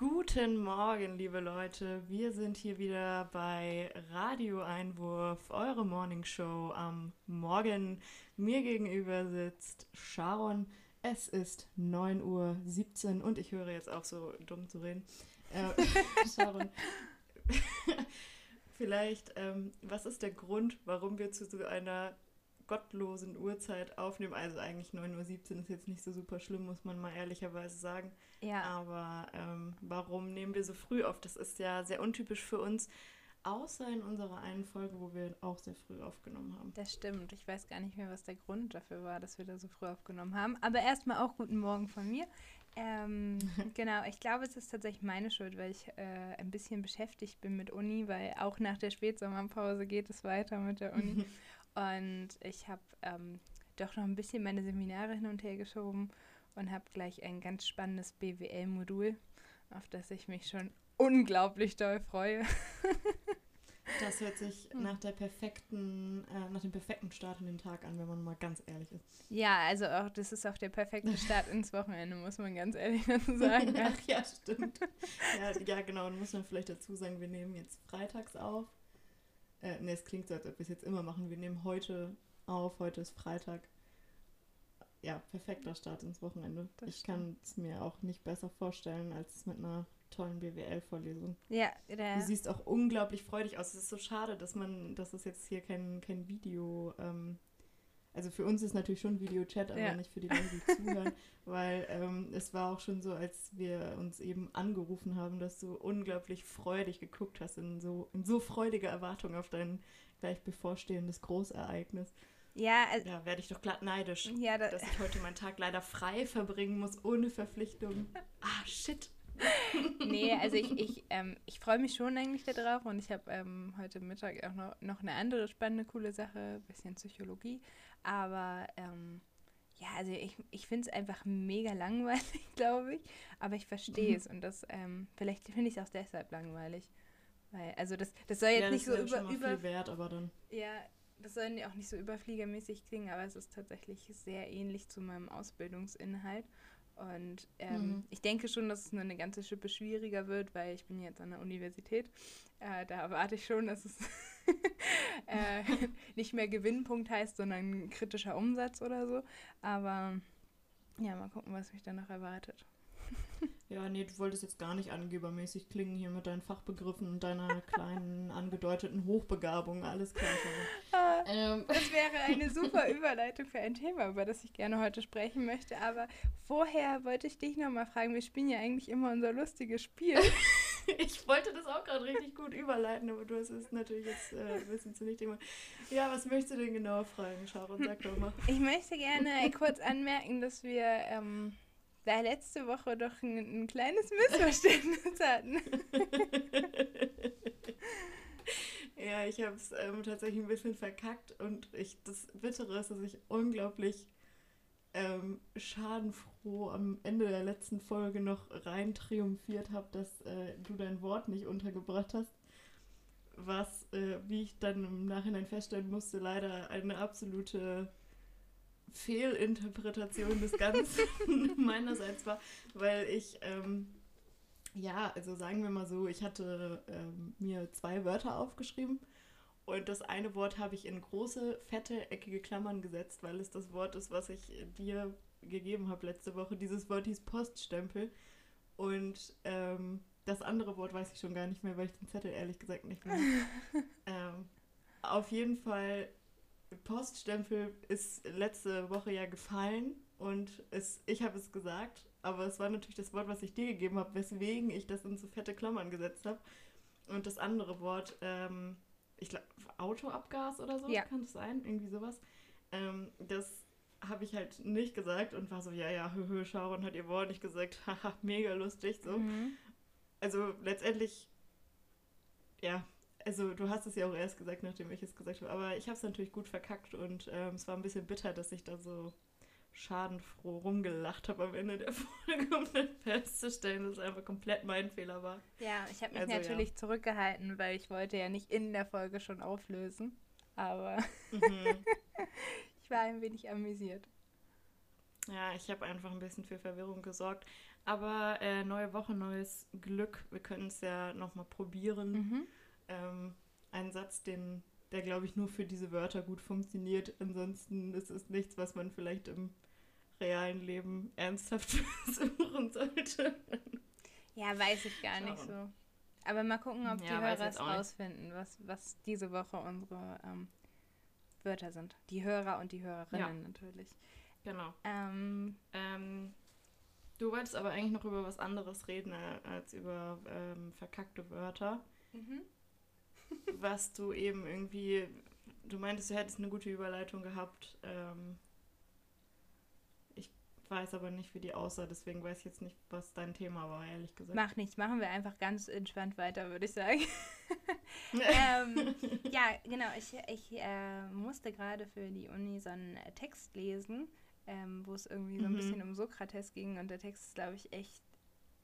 Guten Morgen, liebe Leute. Wir sind hier wieder bei Radio Einwurf, eure Morning Show am Morgen. Mir gegenüber sitzt Sharon. Es ist 9.17 Uhr und ich höre jetzt auf, so dumm zu reden. Äh, Sharon, vielleicht, ähm, was ist der Grund, warum wir zu so einer gottlosen Uhrzeit aufnehmen. Also eigentlich 9.17 Uhr ist jetzt nicht so super schlimm, muss man mal ehrlicherweise sagen. Ja. Aber ähm, warum nehmen wir so früh auf? Das ist ja sehr untypisch für uns. Außer in unserer einen Folge, wo wir auch sehr früh aufgenommen haben. Das stimmt. Ich weiß gar nicht mehr, was der Grund dafür war, dass wir da so früh aufgenommen haben. Aber erstmal auch guten Morgen von mir. Ähm, genau, ich glaube, es ist tatsächlich meine Schuld, weil ich äh, ein bisschen beschäftigt bin mit Uni, weil auch nach der Spätsommerpause geht es weiter mit der Uni. Und ich habe ähm, doch noch ein bisschen meine Seminare hin und her geschoben und habe gleich ein ganz spannendes BWL-Modul, auf das ich mich schon unglaublich doll freue. Das hört sich hm. nach der perfekten, äh, nach dem perfekten Start in den Tag an, wenn man mal ganz ehrlich ist. Ja, also auch das ist auch der perfekte Start ins Wochenende, muss man ganz ehrlich dazu sagen. Ach ja, stimmt. Ja, ja, genau. Und muss man vielleicht dazu sagen, wir nehmen jetzt freitags auf. Äh, ne, es klingt so, als ob wir es jetzt immer machen. Wir nehmen heute auf, heute ist Freitag. Ja, perfekter Start ins Wochenende. Das ich kann es mir auch nicht besser vorstellen, als mit einer tollen BWL-Vorlesung. Ja, der Du siehst auch unglaublich freudig aus. Es ist so schade, dass man, dass es jetzt hier kein, kein Video ähm, also für uns ist natürlich schon Videochat, aber ja. nicht für die Leute, die zuhören, weil ähm, es war auch schon so, als wir uns eben angerufen haben, dass du unglaublich freudig geguckt hast, in so, in so freudiger Erwartung auf dein gleich bevorstehendes Großereignis. Ja, also, da werde ich doch glatt neidisch, ja, da, dass ich heute meinen Tag leider frei verbringen muss, ohne Verpflichtung. Ah, shit. nee, also ich, ich, ähm, ich freue mich schon eigentlich darauf und ich habe ähm, heute Mittag auch noch, noch eine andere spannende, coole Sache, ein bisschen Psychologie. Aber ähm, ja, also ich, ich finde es einfach mega langweilig, glaube ich. Aber ich verstehe es mhm. und das, ähm, vielleicht finde ich es auch deshalb langweilig. Weil, also das, das soll jetzt ja, nicht so über, über wert, aber dann. Ja, das soll auch nicht so überfliegermäßig klingen, aber es ist tatsächlich sehr ähnlich zu meinem Ausbildungsinhalt. Und ähm, mhm. ich denke schon, dass es nur eine ganze Schippe schwieriger wird, weil ich bin jetzt an der Universität. Äh, da erwarte ich schon, dass es äh, nicht mehr Gewinnpunkt heißt, sondern kritischer Umsatz oder so. Aber ja, mal gucken, was mich danach erwartet. Ja, nee, du wolltest jetzt gar nicht angebermäßig klingen hier mit deinen Fachbegriffen und deiner kleinen angedeuteten Hochbegabung. Alles klar. Ah, ähm. Das wäre eine super Überleitung für ein Thema, über das ich gerne heute sprechen möchte. Aber vorher wollte ich dich nochmal fragen, wir spielen ja eigentlich immer unser lustiges Spiel. ich wollte das auch gerade richtig gut überleiten, aber du hast es natürlich jetzt äh, ein bisschen zu nicht gemacht. Ja, was möchtest du denn genau fragen, Sharon? Sag doch mal. Ich möchte gerne kurz anmerken, dass wir... Ähm, da letzte Woche doch ein, ein kleines Missverständnis hatten. ja, ich habe es ähm, tatsächlich ein bisschen verkackt und ich das Bittere ist, dass ich unglaublich ähm, schadenfroh am Ende der letzten Folge noch rein triumphiert habe, dass äh, du dein Wort nicht untergebracht hast. Was, äh, wie ich dann im Nachhinein feststellen musste, leider eine absolute Fehlinterpretation des Ganzen meinerseits war, weil ich, ähm, ja, also sagen wir mal so, ich hatte ähm, mir zwei Wörter aufgeschrieben und das eine Wort habe ich in große, fette, eckige Klammern gesetzt, weil es das Wort ist, was ich dir gegeben habe letzte Woche. Dieses Wort hieß Poststempel und ähm, das andere Wort weiß ich schon gar nicht mehr, weil ich den Zettel ehrlich gesagt nicht mehr. ähm, auf jeden Fall Poststempel ist letzte Woche ja gefallen und es, ich habe es gesagt, aber es war natürlich das Wort, was ich dir gegeben habe, weswegen ich das in so fette Klammern gesetzt habe. Und das andere Wort, ähm, ich glaube, Autoabgas oder so, ja. kann das sein? Irgendwie sowas. Ähm, das habe ich halt nicht gesagt und war so, ja, ja, hö, hö, Sharon hat ihr Wort nicht gesagt, haha, mega lustig, so. Mhm. Also letztendlich, ja, also du hast es ja auch erst gesagt, nachdem ich es gesagt habe, aber ich habe es natürlich gut verkackt und ähm, es war ein bisschen bitter, dass ich da so schadenfroh rumgelacht habe am Ende der Folge, um dann festzustellen, dass es einfach komplett mein Fehler war. Ja, ich habe mich also, natürlich ja. zurückgehalten, weil ich wollte ja nicht in der Folge schon auflösen, aber mhm. ich war ein wenig amüsiert. Ja, ich habe einfach ein bisschen für Verwirrung gesorgt. Aber äh, neue Woche, neues Glück. Wir können es ja nochmal probieren. Mhm. Ähm, ein Satz, den, der, glaube ich, nur für diese Wörter gut funktioniert. Ansonsten ist es nichts, was man vielleicht im realen Leben ernsthaft versuchen sollte. Ja, weiß ich gar nicht Schauen. so. Aber mal gucken, ob die Ja, weiß Hörer es nicht. rausfinden, was, was diese Woche unsere ähm, Wörter sind. Die Hörer und die Hörerinnen Ja. natürlich. Genau. Ähm, Ähm, du wolltest aber eigentlich noch über was anderes reden äh, als über ähm, verkackte Wörter. mhm. Was du eben irgendwie, du meintest, du hättest eine gute Überleitung gehabt. Ähm, ich weiß aber nicht, wie die aussah, deswegen weiß ich jetzt nicht, was dein Thema war, ehrlich gesagt. Mach nichts, machen wir einfach ganz entspannt weiter, würde ich sagen. ähm, ja, genau. Ich, ich äh, musste gerade für die Uni so einen Text lesen, ähm, wo es irgendwie so ein Mhm. bisschen um Sokrates ging. Und der Text ist, glaube ich, echt,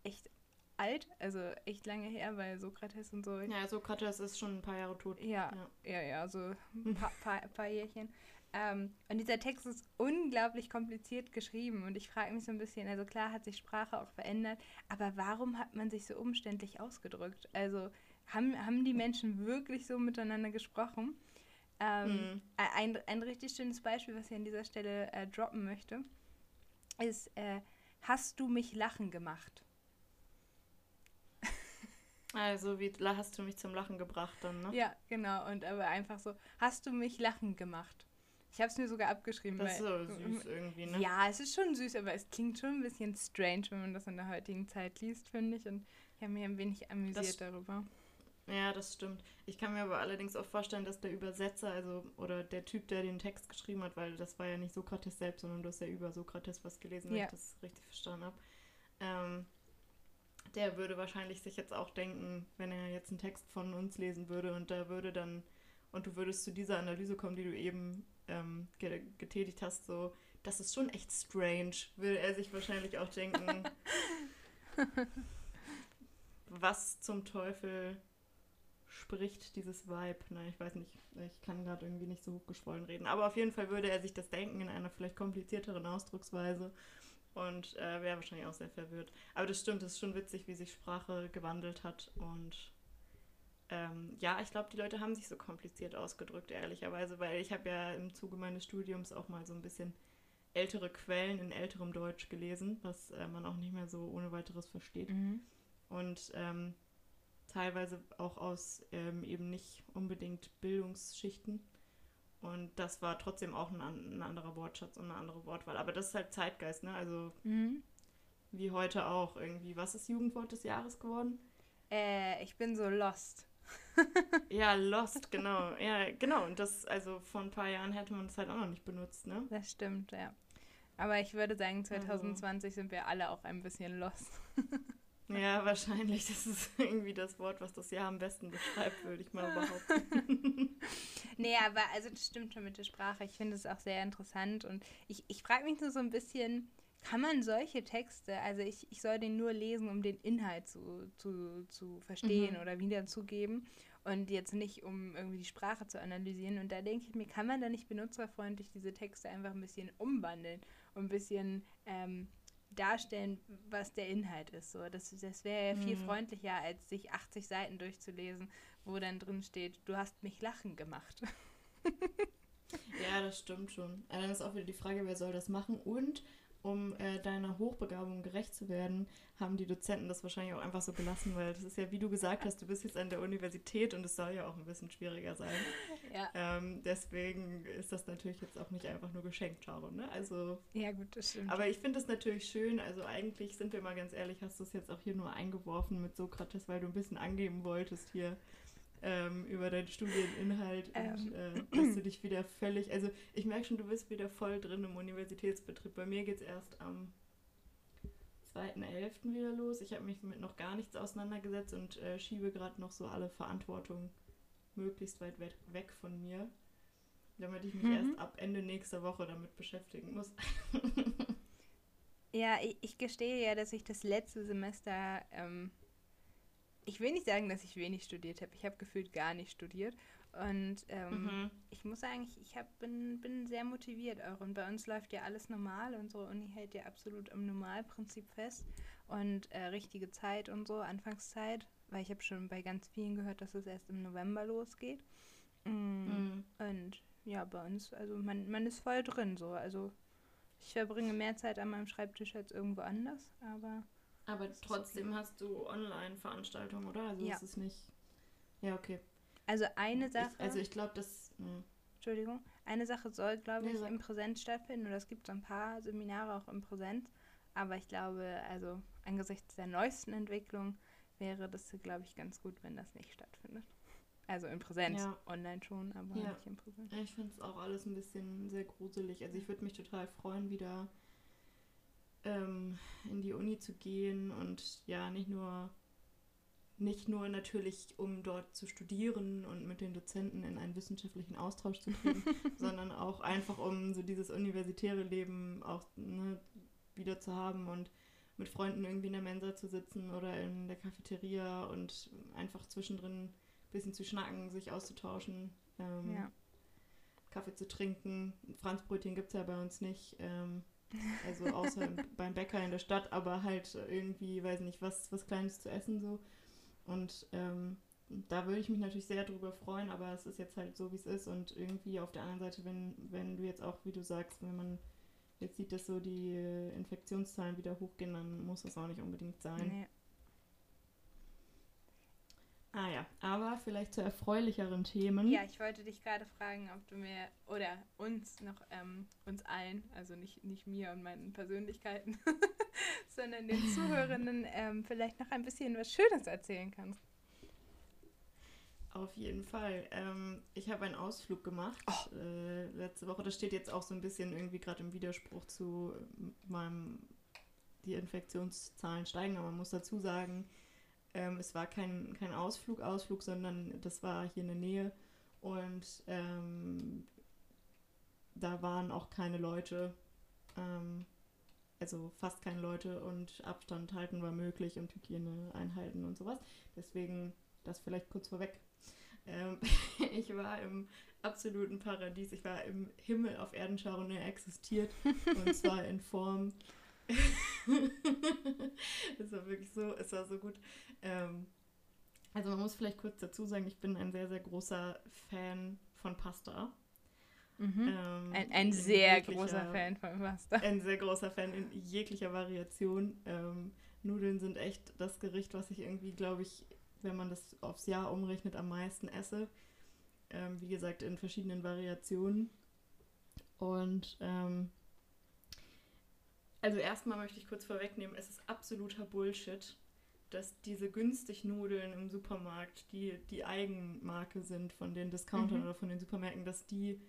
echt alt, also echt lange her, weil Sokrates und so. ja, Sokrates ist schon ein paar Jahre tot. Ja, Ja. ja, ja, so ein paar, paar, paar Jährchen. Ähm, und dieser Text ist unglaublich kompliziert geschrieben und ich frage mich so ein bisschen, also klar hat sich Sprache auch verändert, aber warum hat man sich so umständlich ausgedrückt? Also haben, haben die Menschen wirklich so miteinander gesprochen? Ähm, Mhm. ein, ein richtig schönes Beispiel, was ich an dieser Stelle äh, droppen möchte, ist, äh, hast du mich lachen gemacht? Also, wie hast du mich zum Lachen gebracht dann, ne? Ja, genau. Und aber einfach so, hast du mich lachen gemacht? Ich habe es mir sogar abgeschrieben. Das ist so weil, süß irgendwie, ne? Ja, es ist schon süß, aber es klingt schon ein bisschen strange, wenn man das in der heutigen Zeit liest, finde ich. Und ich habe mich ein wenig amüsiert Das- darüber. Ja, das stimmt. Ich kann mir aber allerdings auch vorstellen, dass der Übersetzer, also oder der Typ, der den Text geschrieben hat, weil das war ja nicht Sokrates selbst, sondern du hast ja über Sokrates was gelesen, wenn Ja. ich das richtig verstanden habe. Ähm, der würde wahrscheinlich sich jetzt auch denken, wenn er jetzt einen Text von uns lesen würde und da würde dann, und du würdest zu dieser Analyse kommen, die du eben ähm, ge getätigt hast, so, das ist schon echt strange, würde er sich wahrscheinlich auch denken. was zum Teufel spricht dieses Vibe? Nein, ich weiß nicht, ich kann gerade irgendwie nicht so hochgeschwollen reden. Aber auf jeden Fall würde er sich das denken in einer vielleicht komplizierteren Ausdrucksweise und äh, wäre wahrscheinlich auch sehr verwirrt. Aber das stimmt, es ist schon witzig, wie sich Sprache gewandelt hat und ähm, ja, ich glaube, die Leute haben sich so kompliziert ausgedrückt, ehrlicherweise, weil ich habe ja im Zuge meines Studiums auch mal so ein bisschen ältere Quellen in älterem Deutsch gelesen, was äh, man auch nicht mehr so ohne weiteres versteht Mhm. und ähm, teilweise auch aus ähm, eben nicht unbedingt Bildungsschichten. Und das war trotzdem auch ein, ein anderer Wortschatz und eine andere Wortwahl. Aber das ist halt Zeitgeist, ne? Also Mhm. wie heute auch irgendwie. Was ist Jugendwort des Jahres geworden? Äh, ich bin so lost. Ja, Lost, genau. Ja, genau. Und das, also vor ein paar Jahren hätte man das halt auch noch nicht benutzt, ne? Das stimmt, ja. Aber ich würde sagen, Also 2020 sind wir alle auch ein bisschen lost. Ja, wahrscheinlich. Das ist irgendwie das Wort, was das Jahr am besten beschreibt, würde ich mal behaupten. Nee, aber also das stimmt schon mit der Sprache. Ich finde es auch sehr interessant und ich, ich frage mich nur so ein bisschen, kann man solche Texte, also ich, ich soll den nur lesen, um den Inhalt zu, zu, zu verstehen Mhm. oder wiederzugeben und jetzt nicht, um irgendwie die Sprache zu analysieren. Und da denke ich mir, kann man da nicht benutzerfreundlich diese Texte einfach ein bisschen umwandeln und ein bisschen ähm, darstellen, was der Inhalt ist. So, das das wäre ja viel Mhm. freundlicher, als sich 80 Seiten durchzulesen, wo dann drin steht, du hast mich lachen gemacht. Ja, das stimmt schon. Aber dann ist auch wieder die Frage, wer soll das machen? Und um äh, deiner Hochbegabung gerecht zu werden, haben die Dozenten das wahrscheinlich auch einfach so gelassen, weil das ist ja, wie du gesagt hast, du bist jetzt an der Universität und es soll ja auch ein bisschen schwieriger sein. Ja. Ähm, deswegen ist das natürlich jetzt auch nicht einfach nur geschenkt, Sharon. Ne? Also, Ja, gut, das stimmt. aber ich finde es natürlich schön. Also eigentlich sind wir mal ganz ehrlich, hast du es jetzt auch hier nur eingeworfen mit Sokrates, weil du ein bisschen angeben wolltest hier ähm, über deinen Studieninhalt und äh, dass du dich wieder völlig, also ich merke schon, du bist wieder voll drin im Universitätsbetrieb. Bei mir geht es erst am 2.11. wieder los. Ich habe mich mit noch gar nichts auseinandergesetzt und äh, schiebe gerade noch so alle Verantwortung möglichst weit we weg von mir, damit ich mich Mhm. erst ab Ende nächster Woche damit beschäftigen muss. ja, ich, ich gestehe ja, dass ich das letzte Semester, ähm, ich will nicht sagen, dass ich wenig studiert habe. Ich habe gefühlt gar nicht studiert. Und ähm, Mhm. ich muss sagen, ich, hab, bin, bin sehr motiviert auch. Und bei uns läuft ja alles normal. Unsere Uni hält ja absolut am Normalprinzip fest. und äh, richtige Zeit und so, Anfangszeit, weil ich habe schon bei ganz vielen gehört, dass es erst im November losgeht. Mm, mhm. Und ja, bei uns, also man, man ist voll drin so. Also ich verbringe mehr Zeit an meinem Schreibtisch als irgendwo anders, aber. Aber trotzdem okay. hast du Online-Veranstaltungen, oder? Also ja. ist es nicht. Ja, okay. Also eine Sache. Ich, also ich glaube, das. Mh. Hm. Entschuldigung. Eine Sache soll, glaube ich, nee, im Präsenz stattfinden. Oder es gibt so ein paar Seminare auch im Präsenz. Aber ich glaube, also angesichts der neuesten Entwicklung wäre das, glaube ich, ganz gut, wenn das nicht stattfindet. Also in Präsenz, ja. online schon, aber ja. nicht in Präsenz. Ich finde es auch alles ein bisschen sehr gruselig. Also ich würde mich total freuen, wieder ähm, in die Uni zu gehen und ja, nicht nur nicht nur natürlich, um dort zu studieren und mit den Dozenten in einen wissenschaftlichen Austausch zu treten, sondern auch einfach, um so dieses universitäre Leben auch ne, wieder zu haben und mit Freunden irgendwie in der Mensa zu sitzen oder in der Cafeteria und einfach zwischendrin ein bisschen zu schnacken, sich auszutauschen, ähm, ja. Kaffee zu trinken. Franzbrötchen gibt es ja bei uns nicht. Ähm, also außer beim Bäcker in der Stadt, aber halt irgendwie, weiß nicht, was, was Kleines zu essen so. Und ähm, da würde ich mich natürlich sehr drüber freuen, aber es ist jetzt halt so, wie es ist. Und irgendwie auf der anderen Seite, wenn, wenn du jetzt auch, wie du sagst, wenn man jetzt sieht, dass so die Infektionszahlen wieder hochgehen, dann muss das auch nicht unbedingt sein. Nee. Ah ja, aber vielleicht zu erfreulicheren Themen. Ja, ich wollte dich gerade fragen, ob du mir oder uns noch, ähm, uns allen, also nicht, nicht mir und meinen Persönlichkeiten, sondern den Zuhörenden ähm, vielleicht noch ein bisschen was Schönes erzählen kannst. Auf jeden Fall. Ähm, ich habe einen Ausflug gemacht oh. äh, letzte Woche. Das steht jetzt auch so ein bisschen irgendwie gerade im Widerspruch zu meinem, die Infektionszahlen steigen, aber man muss dazu sagen, ähm, es war kein, kein Ausflug, Ausflug, sondern das war hier in der Nähe und ähm, da waren auch keine Leute, ähm, also fast keine Leute und Abstand halten war möglich und Hygiene einhalten und sowas. Deswegen das vielleicht kurz vorweg. Ähm, ich war im absoluten Paradies. Ich war im Himmel auf Erden er existiert. und zwar in Form. Es war wirklich so, es war so gut. Ähm, also man muss vielleicht kurz dazu sagen, ich bin ein sehr, sehr großer Fan von Pasta. Mhm. Ähm, ein, ein sehr großer Fan von Pasta. Ein sehr großer Fan in jeglicher Variation. Ähm, Nudeln sind echt das Gericht, was ich irgendwie, glaube ich, wenn man das aufs Jahr umrechnet, am meisten esse. Ähm, wie gesagt, in verschiedenen Variationen. Und ähm, also erstmal möchte ich kurz vorwegnehmen, es ist absoluter Bullshit, dass diese günstig Nudeln im Supermarkt, die die Eigenmarke sind von den Discountern mhm. oder von den Supermärkten, dass die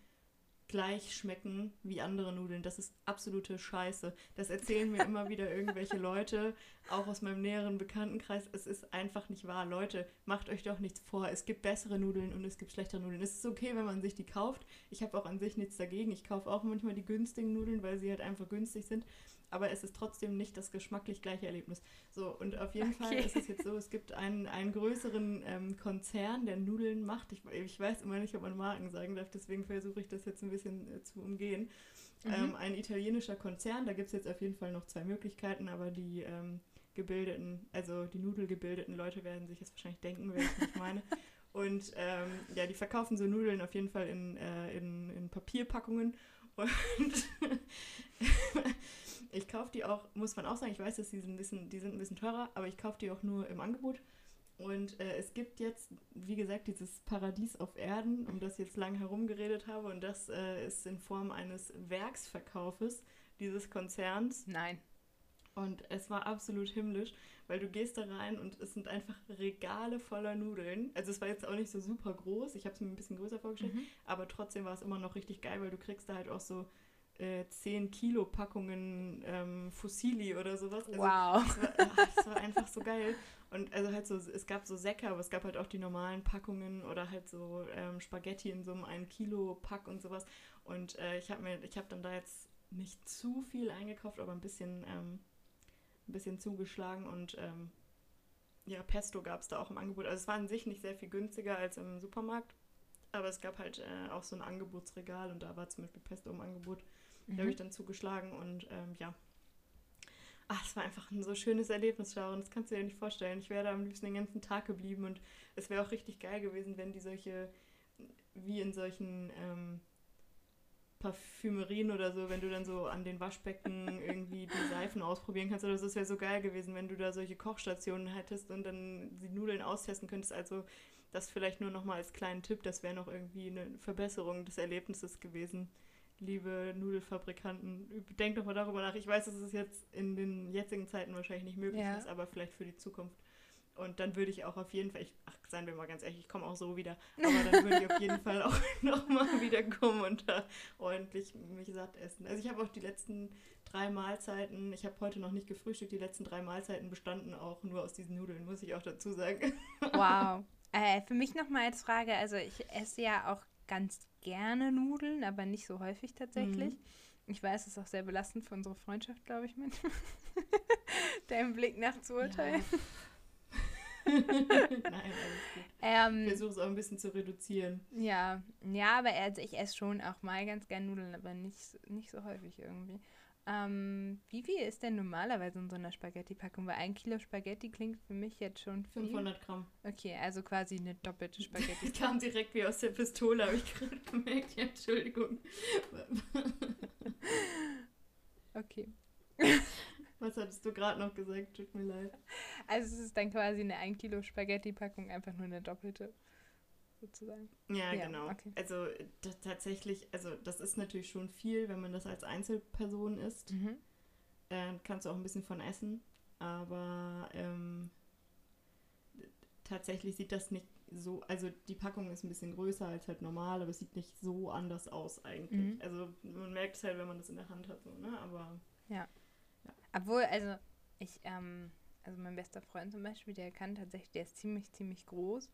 gleich schmecken wie andere Nudeln. Das ist absolute Scheiße. Das erzählen mir immer wieder irgendwelche Leute, auch aus meinem näheren Bekanntenkreis. Es ist einfach nicht wahr. Leute, macht euch doch nichts vor. Es gibt bessere Nudeln und es gibt schlechtere Nudeln. Es ist okay, wenn man sich die kauft. Ich habe auch an sich nichts dagegen. Ich kaufe auch manchmal die günstigen Nudeln, weil sie halt einfach günstig sind aber es ist trotzdem nicht das geschmacklich gleiche Erlebnis. So, und auf jeden okay. Fall ist es jetzt so, es gibt einen, einen größeren ähm, Konzern, der Nudeln macht. Ich, ich weiß immer nicht, ob man Marken sagen darf, deswegen versuche ich das jetzt ein bisschen äh, zu umgehen. Mhm. Ähm, ein italienischer Konzern, da gibt es jetzt auf jeden Fall noch zwei Möglichkeiten, aber die ähm, gebildeten, also die nudelgebildeten Leute werden sich jetzt wahrscheinlich denken, wer ich meine. Und ähm, ja, die verkaufen so Nudeln auf jeden Fall in, äh, in, in Papierpackungen. Und ich kaufe die auch, muss man auch sagen, ich weiß, dass die sind ein bisschen, die sind ein bisschen teurer, aber ich kaufe die auch nur im Angebot. Und äh, es gibt jetzt, wie gesagt, dieses Paradies auf Erden, um das ich jetzt lange herumgeredet habe. Und das äh, ist in Form eines Werksverkaufes dieses Konzerns. Nein. Und es war absolut himmlisch, weil du gehst da rein und es sind einfach Regale voller Nudeln. Also es war jetzt auch nicht so super groß, ich habe es mir ein bisschen größer vorgestellt, mhm. aber trotzdem war es immer noch richtig geil, weil du kriegst da halt auch so äh, 10 Kilo Packungen ähm, Fossili oder sowas. Also, wow. Es war, ach, das war einfach so geil. Und also halt so, es gab so Säcke, aber es gab halt auch die normalen Packungen oder halt so ähm, Spaghetti in so einem 1 Kilo Pack und sowas. Und äh, ich habe mir, ich habe dann da jetzt nicht zu viel eingekauft, aber ein bisschen, ähm, ein bisschen zugeschlagen und ähm, ja, Pesto gab es da auch im Angebot. Also es war an sich nicht sehr viel günstiger als im Supermarkt, aber es gab halt äh, auch so ein Angebotsregal und da war zum Beispiel Pesto im Angebot. Mhm. Da habe ich dann zugeschlagen und ähm, ja. ach, es war einfach ein so schönes Erlebnis, Sharon. Das kannst du dir nicht vorstellen. Ich wäre da am liebsten den ganzen Tag geblieben und es wäre auch richtig geil gewesen, wenn die solche, wie in solchen ähm, Parfümerien oder so, wenn du dann so an den Waschbecken irgendwie die Seifen ausprobieren kannst oder so. Es wäre so geil gewesen, wenn du da solche Kochstationen hättest und dann die Nudeln austesten könntest. Also das vielleicht nur nochmal als kleinen Tipp, das wäre noch irgendwie eine Verbesserung des Erlebnisses gewesen. Liebe Nudelfabrikanten, denkt doch mal darüber nach. Ich weiß, dass es jetzt in den jetzigen Zeiten wahrscheinlich nicht möglich ja. ist, aber vielleicht für die Zukunft. Und dann würde ich auch auf jeden Fall, ich, ach, seien wir mal ganz ehrlich, ich komme auch so wieder, aber dann würde ich auf jeden Fall auch nochmal wieder kommen und da ordentlich mich satt essen. Also ich habe auch die letzten drei Mahlzeiten, ich habe heute noch nicht gefrühstückt, die letzten drei Mahlzeiten bestanden auch nur aus diesen Nudeln, muss ich auch dazu sagen. Wow. Äh, für mich nochmal als Frage, also ich esse ja auch ganz gerne Nudeln, aber nicht so häufig tatsächlich. Mhm. Ich weiß, es ist auch sehr belastend für unsere Freundschaft, glaube ich, mit deinem Blick nach zu urteilen. Ja. Nein, alles gut. Ähm, ich versuche es auch ein bisschen zu reduzieren. Ja, ja, aber also ich esse schon auch mal ganz gern Nudeln, aber nicht, nicht so häufig irgendwie. Ähm, wie viel ist denn normalerweise in so einer Spaghetti-Packung? Weil ein Kilo Spaghetti klingt für mich jetzt schon viel. 500 Gramm. Okay, also quasi eine doppelte Spaghetti. Das kam direkt wie aus der Pistole, habe ich gerade gemerkt. Ja, Entschuldigung. okay. Was hattest du gerade noch gesagt? Tut mir leid. Also es ist dann quasi eine 1 Kilo Spaghetti-Packung, einfach nur eine doppelte sozusagen. Ja, ja genau. Okay. Also tatsächlich, also das ist natürlich schon viel, wenn man das als Einzelperson isst. Mhm. Äh, kannst du auch ein bisschen von essen. Aber ähm, tatsächlich sieht das nicht so, also die Packung ist ein bisschen größer als halt normal, aber es sieht nicht so anders aus eigentlich. Mhm. Also man merkt es halt, wenn man das in der Hand hat, so, ne? Aber. Ja. ja. Obwohl, also ich, ähm, also mein bester Freund zum Beispiel, der kann tatsächlich, der ist ziemlich, ziemlich groß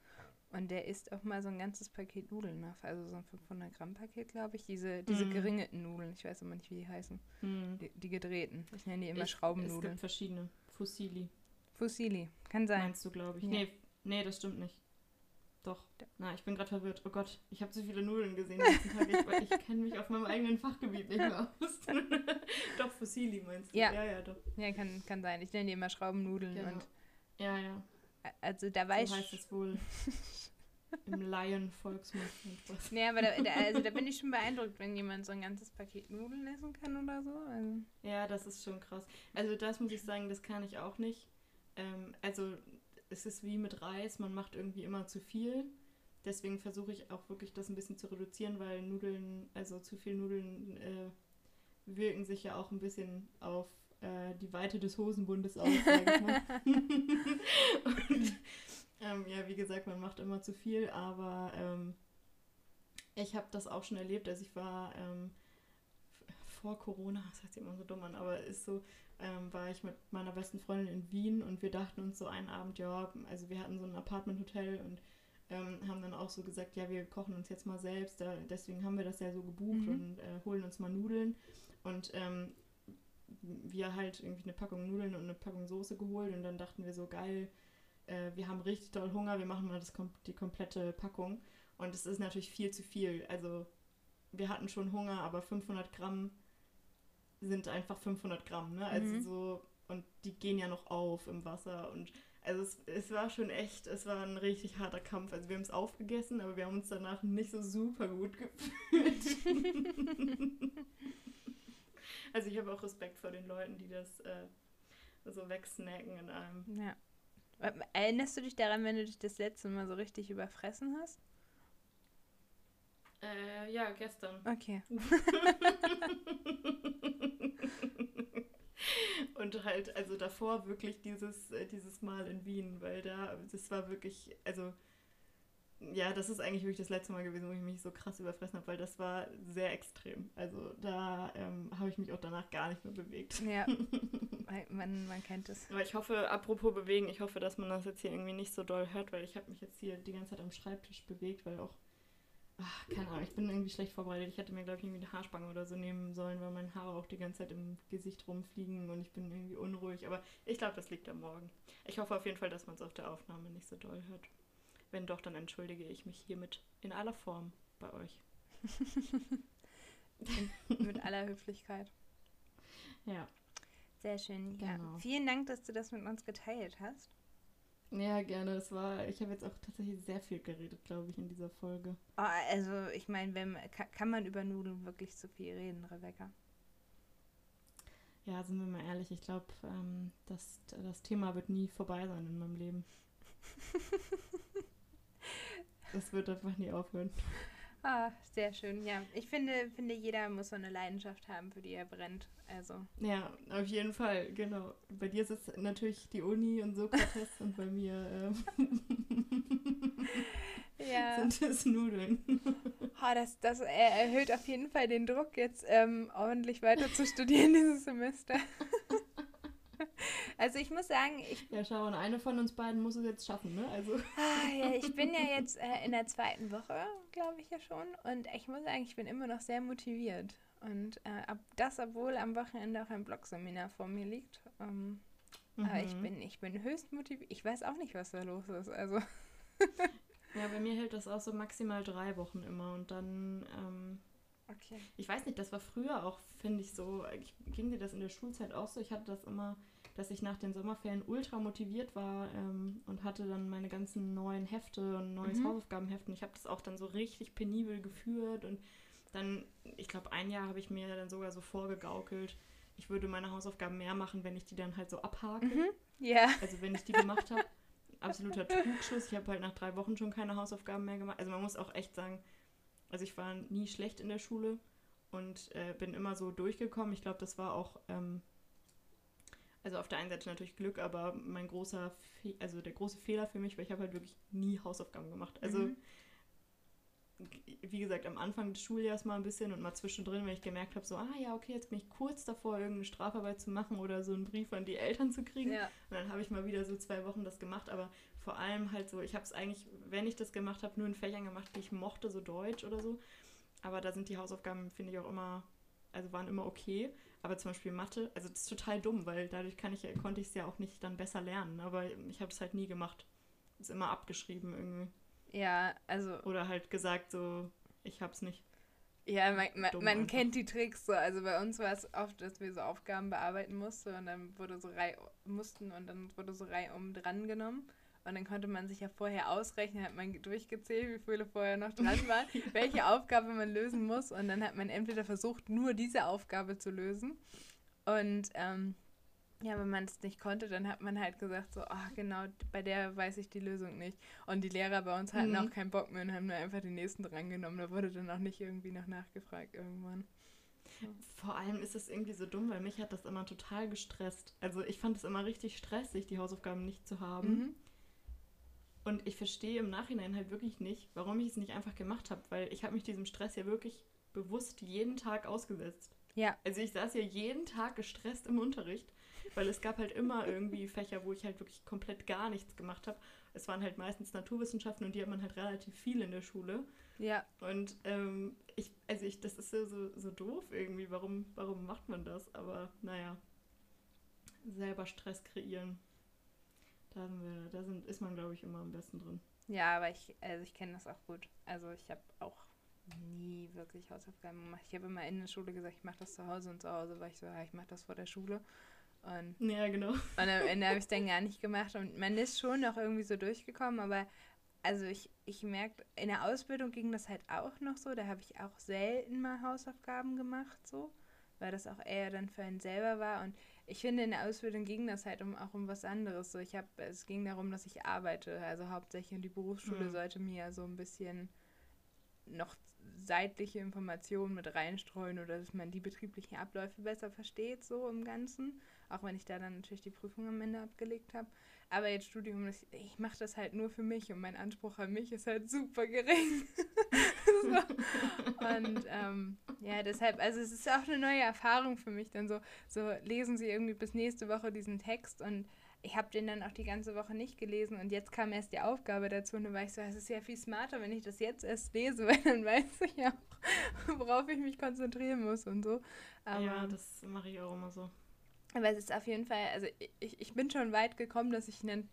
und der isst auch mal so ein ganzes Paket Nudeln nach, also so ein 500 Gramm Paket, glaube ich. Diese, diese mm. geringeten Nudeln, ich weiß immer nicht, wie die heißen. Mm. Die, die, gedrehten. Ich nenne die immer ich, Schraubennudeln. Es gibt verschiedene. Fusilli. Fusilli, kann sein. Meinst du, glaube ich. Ja. Nee, nee, das stimmt nicht. Doch. Na, ich bin gerade verwirrt. Oh Gott, ich habe zu viele Nudeln gesehen letzten Tag. Ich, ich kenne mich auf meinem eigenen Fachgebiet nicht mehr aus. doch, Fusilli meinst du? Ja, ja, ja doch. Ja, kann, kann sein. Ich nenne die immer Schraubennudeln. Genau. Und ja, ja. Also da weiß so heißt es wohl. Im Laien-Volksmund. Nee, aber da, da, also da bin ich schon beeindruckt, wenn jemand so ein ganzes Paket Nudeln essen kann oder so. Also. Ja, das ist schon krass. Also das muss ich sagen, das kann ich auch nicht. Ähm, also es ist wie mit Reis, man macht irgendwie immer zu viel. Deswegen versuche ich auch wirklich das ein bisschen zu reduzieren, weil Nudeln, also zu viel Nudeln äh, wirken sich ja auch ein bisschen auf äh, die Weite des Hosenbundes aus, sag ich mal. und ähm, ja, wie gesagt, man macht immer zu viel, aber ähm, ich habe das auch schon erlebt. Also ich war ähm, vor Corona, das hört sich immer so dumm an, aber ist so, ähm, war ich mit meiner besten Freundin in Wien und wir dachten uns so einen Abend, ja, also wir hatten so ein Apartment-Hotel und ähm, haben dann auch so gesagt, ja, wir kochen uns jetzt mal selbst, da, deswegen haben wir das ja so gebucht mhm. und äh, holen uns mal Nudeln. Und ähm, wir halt irgendwie eine Packung Nudeln und eine Packung Soße geholt und dann dachten wir so, geil, äh, wir haben richtig doll Hunger, wir machen mal das, die komplette Packung. Und es ist natürlich viel zu viel. Also wir hatten schon Hunger, aber 500 Gramm sind einfach 500 Gramm, ne? Also mhm. so, und die gehen ja noch auf im Wasser und also es, es war schon echt, es war ein richtig harter Kampf. Also wir haben es aufgegessen, aber wir haben uns danach nicht so super gut gefühlt. also ich habe auch Respekt vor den Leuten, die das äh, so wegsnacken in einem. Ja. Erinnerst du dich daran, wenn du dich das letzte Mal so richtig überfressen hast? Äh, ja, gestern. Okay. Und halt, also davor wirklich dieses, äh, dieses Mal in Wien, weil da, das war wirklich, also ja, das ist eigentlich wirklich das letzte Mal gewesen, wo ich mich so krass überfressen habe, weil das war sehr extrem. Also da ähm, habe ich mich auch danach gar nicht mehr bewegt. Ja, man, man kennt es. Aber ich hoffe, apropos bewegen, ich hoffe, dass man das jetzt hier irgendwie nicht so doll hört, weil ich habe mich jetzt hier die ganze Zeit am Schreibtisch bewegt, weil auch, ach, keine Ahnung, ich bin irgendwie schlecht vorbereitet. Ich hätte mir, glaube ich, irgendwie eine Haarspange oder so nehmen sollen, weil meine Haare auch die ganze Zeit im Gesicht rumfliegen und ich bin irgendwie unruhig. Aber ich glaube, das liegt am Morgen. Ich hoffe auf jeden Fall, dass man es auf der Aufnahme nicht so doll hört. Wenn doch, dann entschuldige ich mich hiermit in aller Form bei euch. mit aller Höflichkeit. Ja. Sehr schön, ja. Genau. Vielen Dank, dass du das mit uns geteilt hast. Ja, gerne. Es war, ich habe jetzt auch tatsächlich sehr viel geredet, glaube ich, in dieser Folge. Oh, also, ich meine, kann, kann man über Nudeln wirklich zu viel reden, Rebecca? Ja, sind wir mal ehrlich, ich glaube, ähm, das, das Thema wird nie vorbei sein in meinem Leben. Es wird einfach nie aufhören. Ah, sehr schön, ja. Ich finde, finde, jeder muss so eine Leidenschaft haben, für die er brennt. Also. Ja, auf jeden Fall, genau. Bei dir ist es natürlich die Uni und Sokrates und bei mir ähm, ja. sind es Nudeln. Oh, das, das erhöht auf jeden Fall den Druck, jetzt ähm, ordentlich weiter zu studieren dieses Semester. Also ich muss sagen, ich. Ja, schau, und eine von uns beiden muss es jetzt schaffen, ne? Also. Ah, ja, ich bin ja jetzt äh, in der zweiten Woche, glaube ich ja schon. Und ich muss sagen, ich bin immer noch sehr motiviert. Und äh, ab, das, obwohl am Wochenende auch ein Blogseminar vor mir liegt. Ähm, mhm. Aber ich bin, ich bin höchst motiviert. Ich weiß auch nicht, was da los ist. Also. ja, bei mir hält das auch so maximal drei Wochen immer. Und dann. Ähm, okay. Ich weiß nicht, das war früher auch, finde ich, so. Ging dir das in der Schulzeit auch so? Ich hatte das immer dass ich nach den Sommerferien ultra motiviert war ähm, und hatte dann meine ganzen neuen Hefte und neues mhm. Hausaufgabenheft. Und ich habe das auch dann so richtig penibel geführt. Und dann, ich glaube, ein Jahr habe ich mir dann sogar so vorgegaukelt, ich würde meine Hausaufgaben mehr machen, wenn ich die dann halt so abhake. Mhm. Ja. Also wenn ich die gemacht habe. Absoluter Trugschluss. Ich habe halt nach drei Wochen schon keine Hausaufgaben mehr gemacht. Also man muss auch echt sagen, also ich war nie schlecht in der Schule und äh, bin immer so durchgekommen. Ich glaube, das war auch ähm, also auf der einen Seite natürlich Glück, aber mein großer, Fe also der große Fehler für mich, weil ich habe halt wirklich nie Hausaufgaben gemacht. Also mhm. wie gesagt, am Anfang des Schuljahres mal ein bisschen und mal zwischendrin, wenn ich gemerkt habe, so, ah ja, okay, jetzt bin ich kurz davor, irgendeine Strafarbeit zu machen oder so einen Brief an die Eltern zu kriegen. Ja. Und dann habe ich mal wieder so zwei Wochen das gemacht, aber vor allem halt so, ich habe es eigentlich, wenn ich das gemacht habe, nur in Fächern gemacht, die ich mochte, so Deutsch oder so. Aber da sind die Hausaufgaben, finde ich, auch immer, also waren immer okay. Aber zum Beispiel Mathe, also das ist total dumm, weil dadurch kann ich, konnte ich es ja auch nicht dann besser lernen. Aber ich habe es halt nie gemacht. Ist immer abgeschrieben irgendwie. Ja, also. Oder halt gesagt so, ich hab's nicht. Ja, man, man, man kennt die Tricks so. Also bei uns war es oft, dass wir so Aufgaben bearbeiten mussten und dann wurde so Reihe mussten und dann wurde so Reihe um dran genommen. Und dann konnte man sich ja vorher ausrechnen, hat man durchgezählt, wie viele vorher noch dran waren, welche Aufgabe man lösen muss. Und dann hat man entweder versucht, nur diese Aufgabe zu lösen. Und ähm, ja, wenn man es nicht konnte, dann hat man halt gesagt, so, ach genau, bei der weiß ich die Lösung nicht. Und die Lehrer bei uns hatten mhm. auch keinen Bock mehr und haben nur einfach den nächsten drangenommen. Da wurde dann auch nicht irgendwie noch nachgefragt irgendwann. Vor allem ist es irgendwie so dumm, weil mich hat das immer total gestresst. Also ich fand es immer richtig stressig, die Hausaufgaben nicht zu haben. Mhm. Und ich verstehe im Nachhinein halt wirklich nicht, warum ich es nicht einfach gemacht habe, weil ich habe mich diesem Stress ja wirklich bewusst jeden Tag ausgesetzt. Ja. Also ich saß ja jeden Tag gestresst im Unterricht, weil es gab halt immer irgendwie Fächer, wo ich halt wirklich komplett gar nichts gemacht habe. Es waren halt meistens Naturwissenschaften und die hat man halt relativ viel in der Schule. Ja. Und ähm, ich, also ich, das ist so, so, so doof irgendwie. Warum, warum macht man das? Aber naja, selber Stress kreieren. Da, wir, da sind, ist man, glaube ich, immer am besten drin. Ja, aber ich, also ich kenne das auch gut. Also ich habe auch nie wirklich Hausaufgaben gemacht. Ich habe immer in der Schule gesagt, ich mache das zu Hause und zu Hause war ich so, ja, ich mache das vor der Schule. Und, ja, genau. Und am Ende habe ich es dann gar nicht gemacht. Und man ist schon noch irgendwie so durchgekommen, aber also ich, ich merke, in der Ausbildung ging das halt auch noch so. Da habe ich auch selten mal Hausaufgaben gemacht, so, weil das auch eher dann für einen selber war. Und ich finde, in der Ausbildung ging das halt um, auch um was anderes. So, ich hab, es ging darum, dass ich arbeite, also hauptsächlich und die Berufsschule mhm. sollte mir so ein bisschen noch seitliche Informationen mit reinstreuen oder dass man die betrieblichen Abläufe besser versteht, so im Ganzen. Auch wenn ich da dann natürlich die Prüfung am Ende abgelegt habe. Aber jetzt Studium, ich mache das halt nur für mich und mein Anspruch an mich ist halt super gering. so. Und ähm, ja, deshalb, also es ist auch eine neue Erfahrung für mich, dann so, so lesen Sie irgendwie bis nächste Woche diesen Text und ich habe den dann auch die ganze Woche nicht gelesen und jetzt kam erst die Aufgabe dazu und dann war ich so, es ist ja viel smarter, wenn ich das jetzt erst lese, weil dann weiß ich ja auch, worauf ich mich konzentrieren muss und so. Aber, ja, das mache ich auch immer so. Aber es ist auf jeden Fall, also ich, ich bin schon weit gekommen, dass ich dann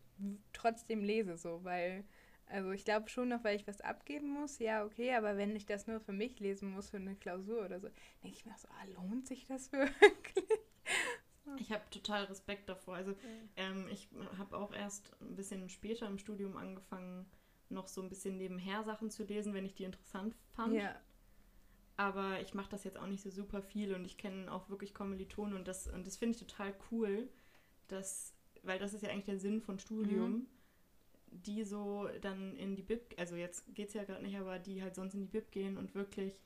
trotzdem lese, so, weil, also ich glaube schon noch, weil ich was abgeben muss, ja, okay, aber wenn ich das nur für mich lesen muss, für eine Klausur oder so, denke ich mir so, ah, lohnt sich das wirklich? Ich habe total Respekt davor. Also ähm, ich habe auch erst ein bisschen später im Studium angefangen, noch so ein bisschen nebenher Sachen zu lesen, wenn ich die interessant fand. Ja. Aber ich mache das jetzt auch nicht so super viel und ich kenne auch wirklich Kommilitonen und das, und das finde ich total cool, dass, weil das ist ja eigentlich der Sinn von Studium, mhm. Die so dann in die Bib, also jetzt geht es ja gerade nicht, aber die halt sonst in die Bib gehen und wirklich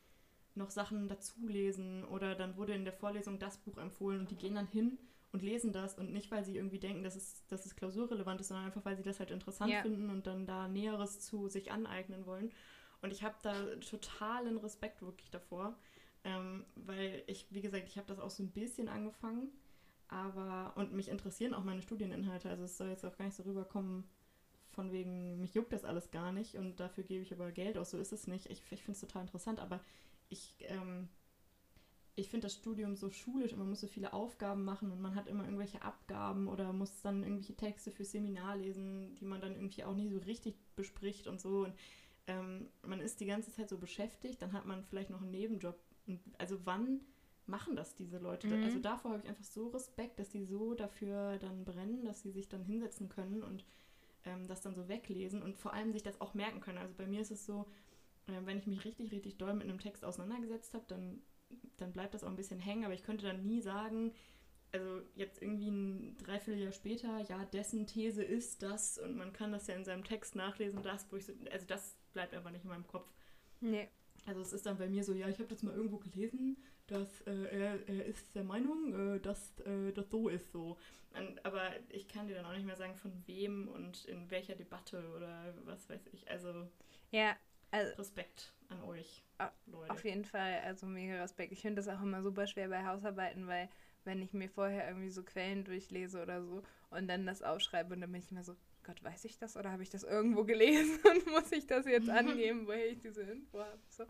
noch Sachen dazulesen oder dann wurde in der Vorlesung das Buch empfohlen und die gehen dann hin und lesen das und nicht, weil sie irgendwie denken, dass es, dass es klausurrelevant ist, sondern einfach, weil sie das halt interessant ja. finden und dann da Näheres zu sich aneignen wollen. Und ich habe da totalen Respekt wirklich davor, ähm, weil ich, wie gesagt, ich habe das auch so ein bisschen angefangen, aber und mich interessieren auch meine Studieninhalte. Also es soll jetzt auch gar nicht so rüberkommen, von wegen, mich juckt das alles gar nicht und dafür gebe ich aber Geld aus. So ist es nicht. Ich, ich finde es total interessant, aber ich, ähm, ich finde das Studium so schulisch und man muss so viele Aufgaben machen und man hat immer irgendwelche Abgaben oder muss dann irgendwelche Texte für Seminar lesen, die man dann irgendwie auch nicht so richtig bespricht und so. Und ähm, man ist die ganze Zeit so beschäftigt, dann hat man vielleicht noch einen Nebenjob. Also wann machen das diese Leute? Mhm. Also davor habe ich einfach so Respekt, dass die so dafür dann brennen, dass sie sich dann hinsetzen können und ähm, das dann so weglesen und vor allem sich das auch merken können. Also bei mir ist es so, äh, wenn ich mich richtig, richtig doll mit einem Text auseinandergesetzt habe, dann, dann bleibt das auch ein bisschen hängen, aber ich könnte dann nie sagen, also jetzt irgendwie ein Dreivierteljahr später, ja, dessen These ist das und man kann das ja in seinem Text nachlesen, das, wo ich so, also das bleibt einfach nicht in meinem Kopf. Nee. Also es ist dann bei mir so, ja, ich habe das mal irgendwo gelesen, dass äh, er, er ist der Meinung, äh, dass äh, das so ist so. Und, aber ich kann dir dann auch nicht mehr sagen, von wem und in welcher Debatte oder was weiß ich. Also ja, also, Respekt an euch, Leute. Auf jeden Fall, also mega Respekt. Ich finde das auch immer super schwer bei Hausarbeiten, weil wenn ich mir vorher irgendwie so Quellen durchlese oder so und dann das aufschreibe und dann bin ich immer so, Gott, weiß ich das oder habe ich das irgendwo gelesen und muss ich das jetzt angeben, woher ich diese Info habe? So.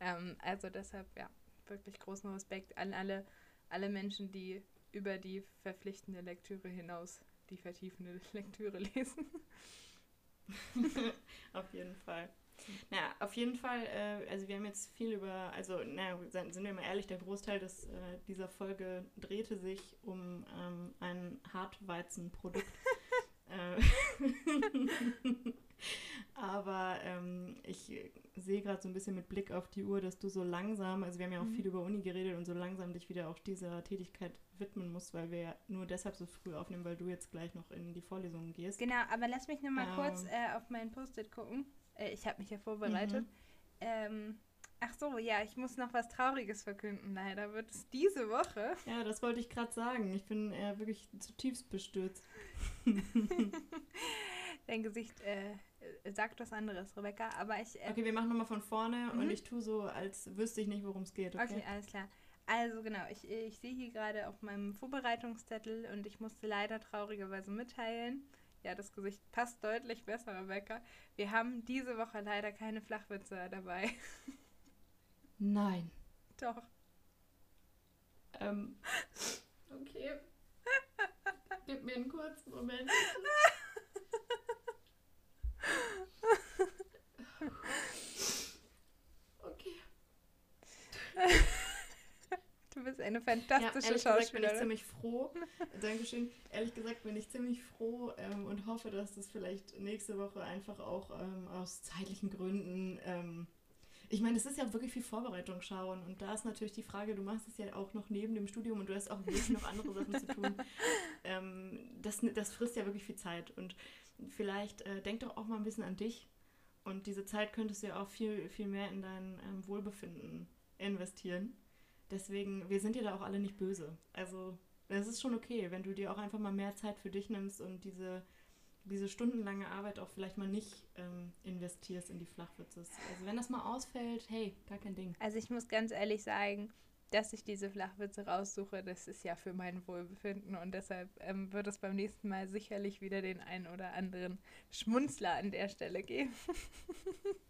Ähm, also deshalb, ja, wirklich großen Respekt an alle, alle Menschen, die über die verpflichtende Lektüre hinaus die vertiefende Lektüre lesen. Auf jeden Fall. Naja, auf jeden Fall, äh, also wir haben jetzt viel über, also naja, sind wir mal ehrlich, der Großteil des, äh, dieser Folge drehte sich um ähm, ein Hartweizenprodukt. Aber ähm, ich sehe gerade so ein bisschen mit Blick auf die Uhr, dass du so langsam, also wir haben ja auch mhm. viel über Uni geredet und so langsam dich wieder auch dieser Tätigkeit widmen musst, weil wir ja nur deshalb so früh aufnehmen, weil du jetzt gleich noch in die Vorlesungen gehst. Genau, aber lass mich nur mal ähm, kurz äh, auf mein Post-it gucken. Äh, ich habe mich ja vorbereitet. Mhm. Ähm, ach so, ja, ich muss noch was Trauriges verkünden. Leider wird es diese Woche. Ja, das wollte ich gerade sagen. Ich bin äh, wirklich zutiefst bestürzt. Dein Gesicht äh, sagt was anderes, Rebecca. Aber ich. Äh, okay, wir machen nochmal von vorne mhm. und ich tue so, als wüsste ich nicht, worum es geht. Okay? okay, alles klar. Also genau, ich, ich sehe hier gerade auf meinem Vorbereitungszettel und ich musste leider traurigerweise mitteilen, ja, das Gesicht passt deutlich besser, Rebecca. Wir haben diese Woche leider keine Flachwitze dabei. Nein. Doch. Ähm, okay. Gib mir einen kurzen Moment. Okay. Du bist eine fantastische ja, Schauspielerin. Gesagt bin ich ziemlich froh. Dankeschön. Ehrlich gesagt bin ich ziemlich froh ähm, und hoffe, dass das vielleicht nächste Woche einfach auch ähm, aus zeitlichen Gründen. Ähm, ich meine, es ist ja wirklich viel Vorbereitung, Schauen. Und da ist natürlich die Frage, du machst es ja auch noch neben dem Studium und du hast auch wirklich noch andere Sachen zu tun. Ähm, das, das frisst ja wirklich viel Zeit. Und vielleicht äh, denk doch auch mal ein bisschen an dich. Und diese Zeit könntest du ja auch viel, viel mehr in dein ähm, Wohlbefinden investieren. Deswegen, wir sind dir da auch alle nicht böse. Also, es ist schon okay, wenn du dir auch einfach mal mehr Zeit für dich nimmst und diese, diese stundenlange Arbeit auch vielleicht mal nicht ähm, investierst in die Flachwitze. Also, wenn das mal ausfällt, hey, gar kein Ding. Also, ich muss ganz ehrlich sagen, dass ich diese Flachwitze raussuche, das ist ja für mein Wohlbefinden und deshalb ähm, wird es beim nächsten Mal sicherlich wieder den einen oder anderen Schmunzler an der Stelle geben.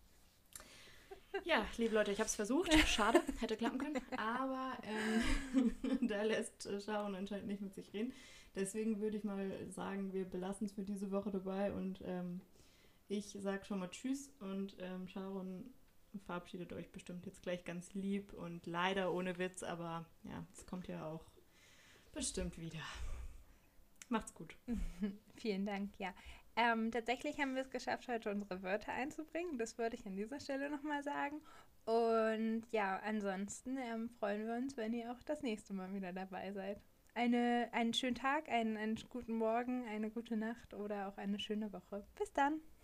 Ja, liebe Leute, ich habe es versucht. Schade, hätte klappen können. Aber ähm, da lässt Sharon anscheinend nicht mit sich reden. Deswegen würde ich mal sagen, wir belassen es für diese Woche dabei und ähm, ich sage schon mal Tschüss und ähm, Sharon verabschiedet euch bestimmt jetzt gleich ganz lieb und leider ohne Witz, aber ja, es kommt ja auch bestimmt wieder. Macht's gut. Vielen Dank, ja. Ähm, tatsächlich haben wir es geschafft, heute unsere Wörter einzubringen. Das wollte ich an dieser Stelle nochmal sagen. Und ja, ansonsten ähm, freuen wir uns, wenn ihr auch das nächste Mal wieder dabei seid. Eine, einen schönen Tag, einen, einen guten Morgen, eine gute Nacht oder auch eine schöne Woche. Bis dann.